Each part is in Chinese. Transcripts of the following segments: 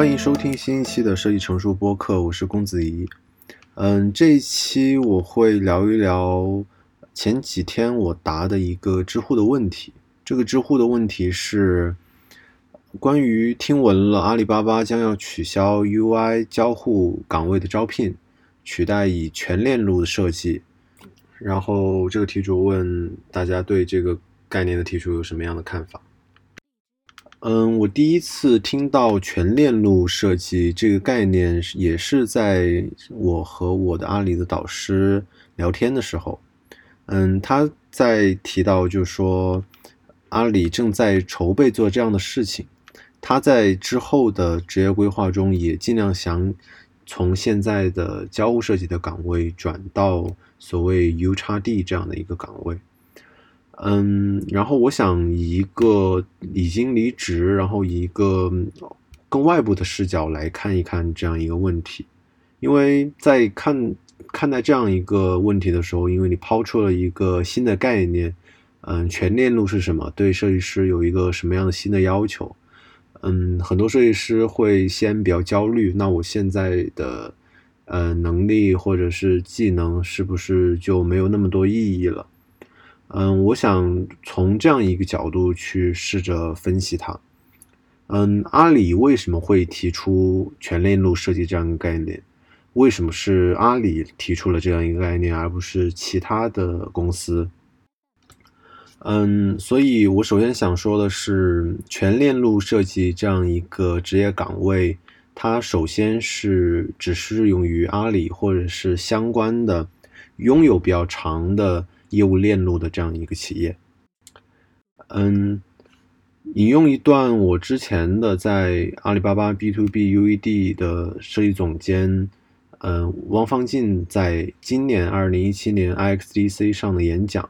欢迎收听新一期的设计成熟播客，我是公子怡。嗯，这一期我会聊一聊前几天我答的一个知乎的问题。这个知乎的问题是关于听闻了阿里巴巴将要取消 UI 交互岗位的招聘，取代以全链路的设计。然后这个题主问大家对这个概念的提出有什么样的看法？嗯，我第一次听到全链路设计这个概念，也是在我和我的阿里的导师聊天的时候。嗯，他在提到，就是说阿里正在筹备做这样的事情，他在之后的职业规划中也尽量想从现在的交互设计的岗位转到所谓 U 叉 D 这样的一个岗位。嗯，然后我想以一个已经离职，然后以一个更外部的视角来看一看这样一个问题，因为在看看待这样一个问题的时候，因为你抛出了一个新的概念，嗯，全链路是什么？对设计师有一个什么样的新的要求？嗯，很多设计师会先比较焦虑，那我现在的呃能力或者是技能是不是就没有那么多意义了？嗯，我想从这样一个角度去试着分析它。嗯，阿里为什么会提出全链路设计这样一个概念？为什么是阿里提出了这样一个概念，而不是其他的公司？嗯，所以我首先想说的是，全链路设计这样一个职业岗位，它首先是只适用于阿里或者是相关的拥有比较长的。业务链路的这样一个企业，嗯，引用一段我之前的在阿里巴巴 B to B U E D 的设计总监，嗯，汪方进在今年二零一七年 I X D C 上的演讲，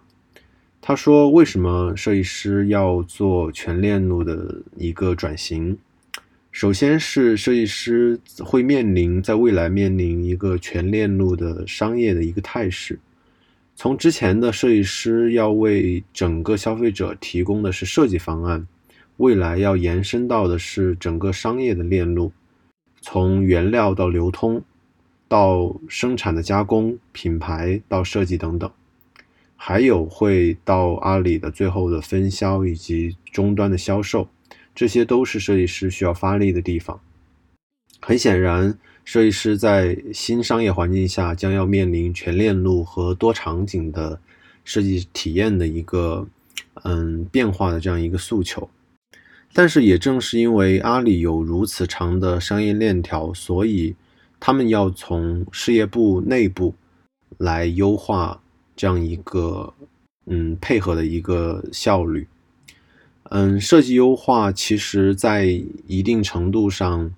他说：“为什么设计师要做全链路的一个转型？首先是设计师会面临在未来面临一个全链路的商业的一个态势。”从之前的设计师要为整个消费者提供的是设计方案，未来要延伸到的是整个商业的链路，从原料到流通，到生产的加工、品牌到设计等等，还有会到阿里的最后的分销以及终端的销售，这些都是设计师需要发力的地方。很显然。设计师在新商业环境下将要面临全链路和多场景的设计体验的一个嗯变化的这样一个诉求，但是也正是因为阿里有如此长的商业链条，所以他们要从事业部内部来优化这样一个嗯配合的一个效率。嗯，设计优化其实在一定程度上。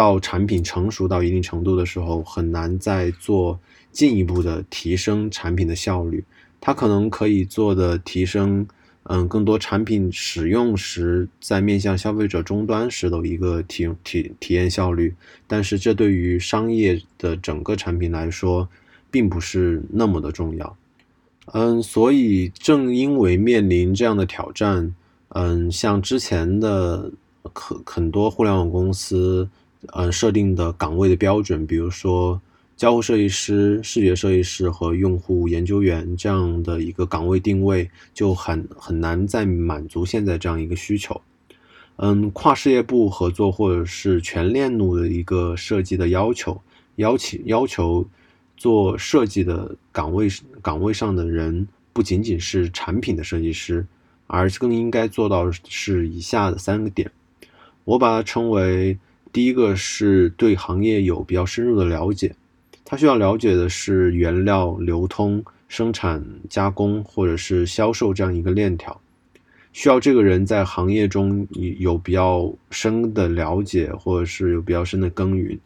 到产品成熟到一定程度的时候，很难再做进一步的提升产品的效率。它可能可以做的提升，嗯，更多产品使用时在面向消费者终端时的一个体体体验效率。但是这对于商业的整个产品来说，并不是那么的重要。嗯，所以正因为面临这样的挑战，嗯，像之前的很很多互联网公司。嗯，设定的岗位的标准，比如说交互设计师、视觉设计师和用户研究员这样的一个岗位定位，就很很难再满足现在这样一个需求。嗯，跨事业部合作或者是全链路的一个设计的要求，要求要求做设计的岗位岗位上的人，不仅仅是产品的设计师，而更应该做到是以下的三个点，我把它称为。第一个是对行业有比较深入的了解，他需要了解的是原料流通、生产、加工或者是销售这样一个链条，需要这个人在行业中有比较深的了解，或者是有比较深的耕耘。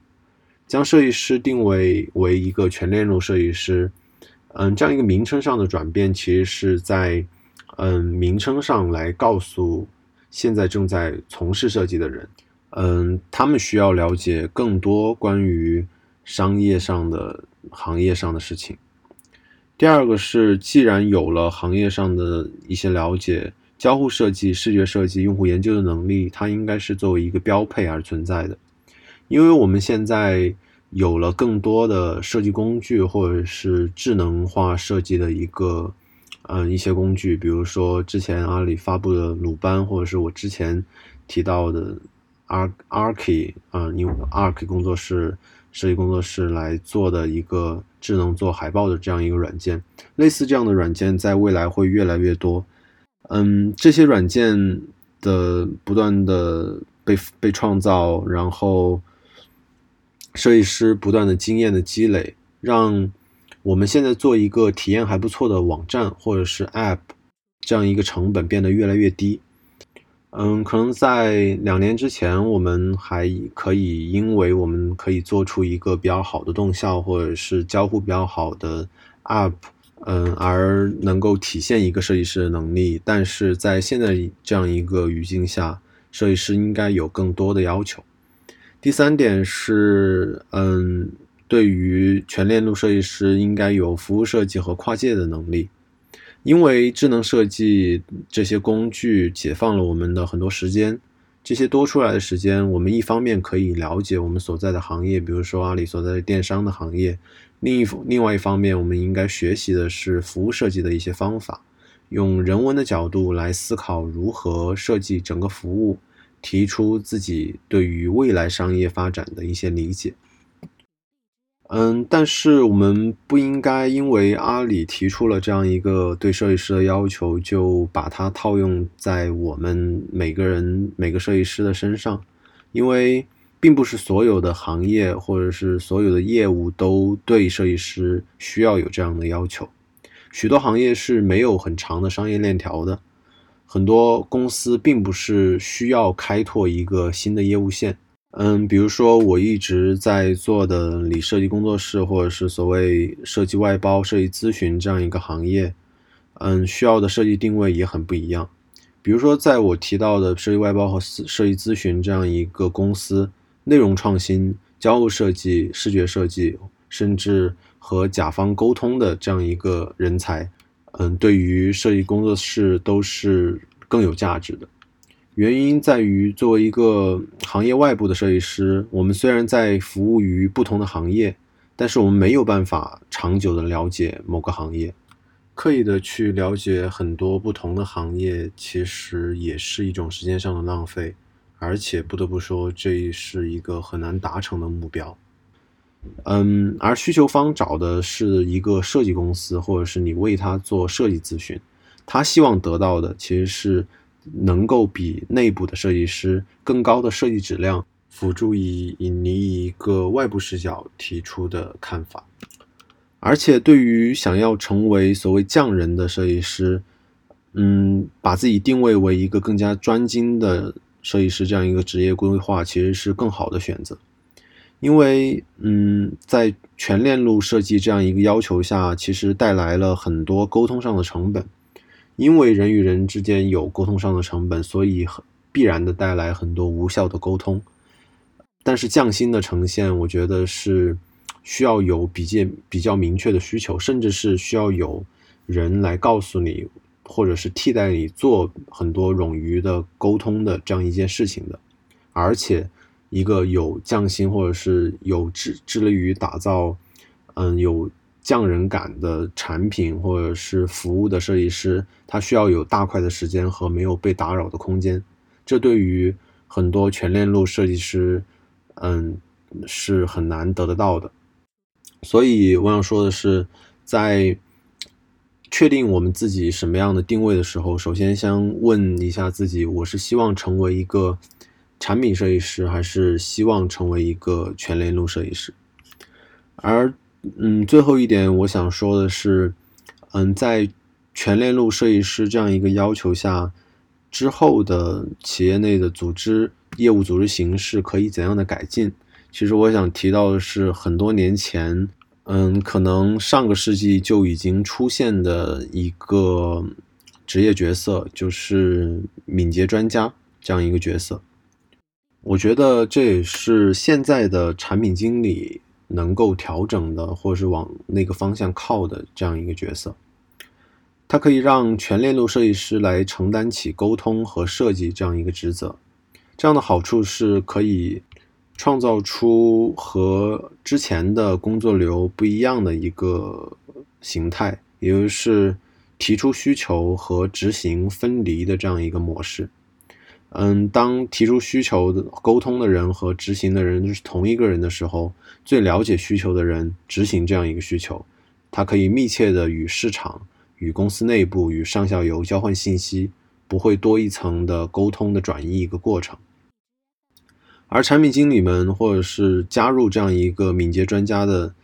将设计师定位为一个全链路设计师，嗯，这样一个名称上的转变，其实是在嗯名称上来告诉现在正在从事设计的人。嗯，他们需要了解更多关于商业上的、行业上的事情。第二个是，既然有了行业上的一些了解，交互设计、视觉设计、用户研究的能力，它应该是作为一个标配而存在的。因为我们现在有了更多的设计工具，或者是智能化设计的一个，嗯，一些工具，比如说之前阿里发布的鲁班，或者是我之前提到的 Arc Arc，嗯，用 Arc 工作室设计工作室来做的一个智能做海报的这样一个软件，类似这样的软件，在未来会越来越多。嗯，这些软件的不断的被被创造，然后设计师不断的经验的积累，让我们现在做一个体验还不错的网站或者是 App，这样一个成本变得越来越低。嗯，可能在两年之前，我们还可以因为我们可以做出一个比较好的动效，或者是交互比较好的 App。嗯，而能够体现一个设计师的能力，但是在现在这样一个语境下，设计师应该有更多的要求。第三点是，嗯，对于全链路设计师应该有服务设计和跨界的能力，因为智能设计这些工具解放了我们的很多时间，这些多出来的时间，我们一方面可以了解我们所在的行业，比如说阿里所在的电商的行业。另一另外一方面，我们应该学习的是服务设计的一些方法，用人文的角度来思考如何设计整个服务，提出自己对于未来商业发展的一些理解。嗯，但是我们不应该因为阿里提出了这样一个对设计师的要求，就把它套用在我们每个人每个设计师的身上，因为。并不是所有的行业或者是所有的业务都对设计师需要有这样的要求。许多行业是没有很长的商业链条的，很多公司并不是需要开拓一个新的业务线。嗯，比如说我一直在做的理设计工作室，或者是所谓设计外包、设计咨询这样一个行业，嗯，需要的设计定位也很不一样。比如说，在我提到的设计外包和设计咨询这样一个公司。内容创新、交互设计、视觉设计，甚至和甲方沟通的这样一个人才，嗯，对于设计工作室都是更有价值的。原因在于，作为一个行业外部的设计师，我们虽然在服务于不同的行业，但是我们没有办法长久的了解某个行业，刻意的去了解很多不同的行业，其实也是一种时间上的浪费。而且不得不说，这是一个很难达成的目标。嗯，而需求方找的是一个设计公司，或者是你为他做设计咨询，他希望得到的其实是能够比内部的设计师更高的设计质量，辅助以以你一个外部视角提出的看法。而且，对于想要成为所谓匠人的设计师，嗯，把自己定位为一个更加专精的。设计师这样一个职业规划其实是更好的选择，因为嗯，在全链路设计这样一个要求下，其实带来了很多沟通上的成本。因为人与人之间有沟通上的成本，所以很必然的带来很多无效的沟通。但是匠心的呈现，我觉得是需要有比较比较明确的需求，甚至是需要有人来告诉你。或者是替代你做很多冗余的沟通的这样一件事情的，而且一个有匠心或者是有致致力于打造，嗯，有匠人感的产品或者是服务的设计师，他需要有大块的时间和没有被打扰的空间。这对于很多全链路设计师，嗯，是很难得得到的。所以我想说的是，在。确定我们自己什么样的定位的时候，首先先问一下自己：我是希望成为一个产品设计师，还是希望成为一个全链路设计师？而嗯，最后一点我想说的是，嗯，在全链路设计师这样一个要求下，之后的企业内的组织业务组织形式可以怎样的改进？其实我想提到的是，很多年前。嗯，可能上个世纪就已经出现的一个职业角色，就是敏捷专家这样一个角色。我觉得这也是现在的产品经理能够调整的，或者是往那个方向靠的这样一个角色。它可以让全链路设计师来承担起沟通和设计这样一个职责。这样的好处是可以。创造出和之前的工作流不一样的一个形态，也就是提出需求和执行分离的这样一个模式。嗯，当提出需求的沟通的人和执行的人是同一个人的时候，最了解需求的人执行这样一个需求，他可以密切的与市场、与公司内部、与上下游交换信息，不会多一层的沟通的转移一个过程。而产品经理们或者是加入这样一个敏捷专家的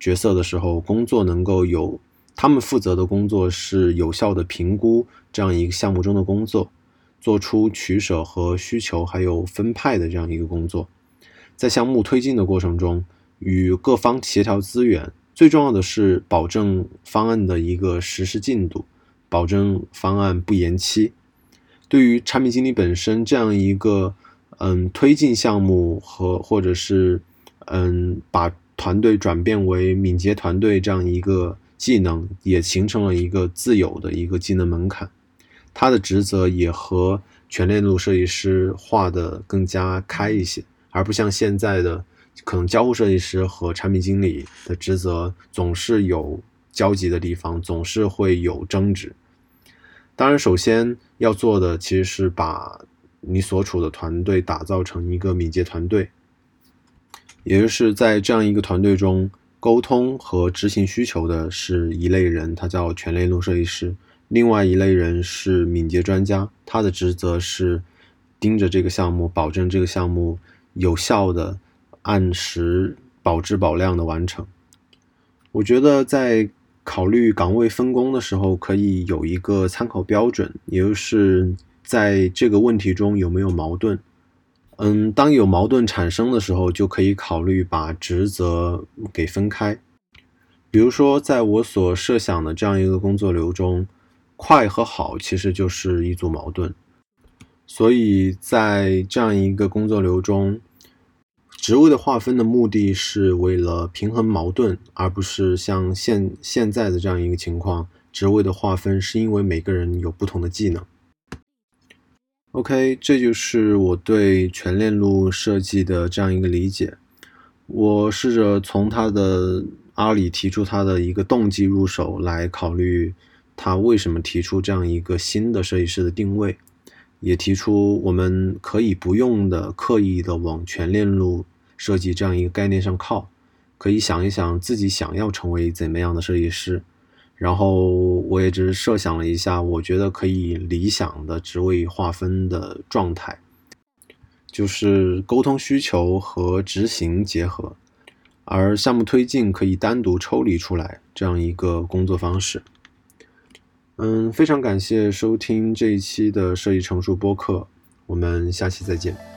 角色的时候，工作能够有他们负责的工作是有效的评估这样一个项目中的工作。做出取舍和需求还有分派的这样一个工作，在项目推进的过程中，与各方协调资源，最重要的是保证方案的一个实施进度，保证方案不延期。对于产品经理本身这样一个嗯推进项目和或者是嗯把团队转变为敏捷团队这样一个技能，也形成了一个自有的一个技能门槛。他的职责也和全链路设计师画的更加开一些，而不像现在的可能交互设计师和产品经理的职责总是有交集的地方，总是会有争执。当然，首先要做的其实是把你所处的团队打造成一个敏捷团队，也就是在这样一个团队中，沟通和执行需求的是一类人，他叫全链路设计师。另外一类人是敏捷专家，他的职责是盯着这个项目，保证这个项目有效的按时保质保量的完成。我觉得在考虑岗位分工的时候，可以有一个参考标准，也就是在这个问题中有没有矛盾。嗯，当有矛盾产生的时候，就可以考虑把职责给分开。比如说，在我所设想的这样一个工作流中。快和好其实就是一组矛盾，所以在这样一个工作流中，职位的划分的目的是为了平衡矛盾，而不是像现现在的这样一个情况，职位的划分是因为每个人有不同的技能。OK，这就是我对全链路设计的这样一个理解。我试着从他的阿里提出他的一个动机入手来考虑。他为什么提出这样一个新的设计师的定位，也提出我们可以不用的刻意的往全链路设计这样一个概念上靠，可以想一想自己想要成为怎么样的设计师，然后我也只是设想了一下，我觉得可以理想的职位划分的状态，就是沟通需求和执行结合，而项目推进可以单独抽离出来这样一个工作方式。嗯，非常感谢收听这一期的设计成熟播客，我们下期再见。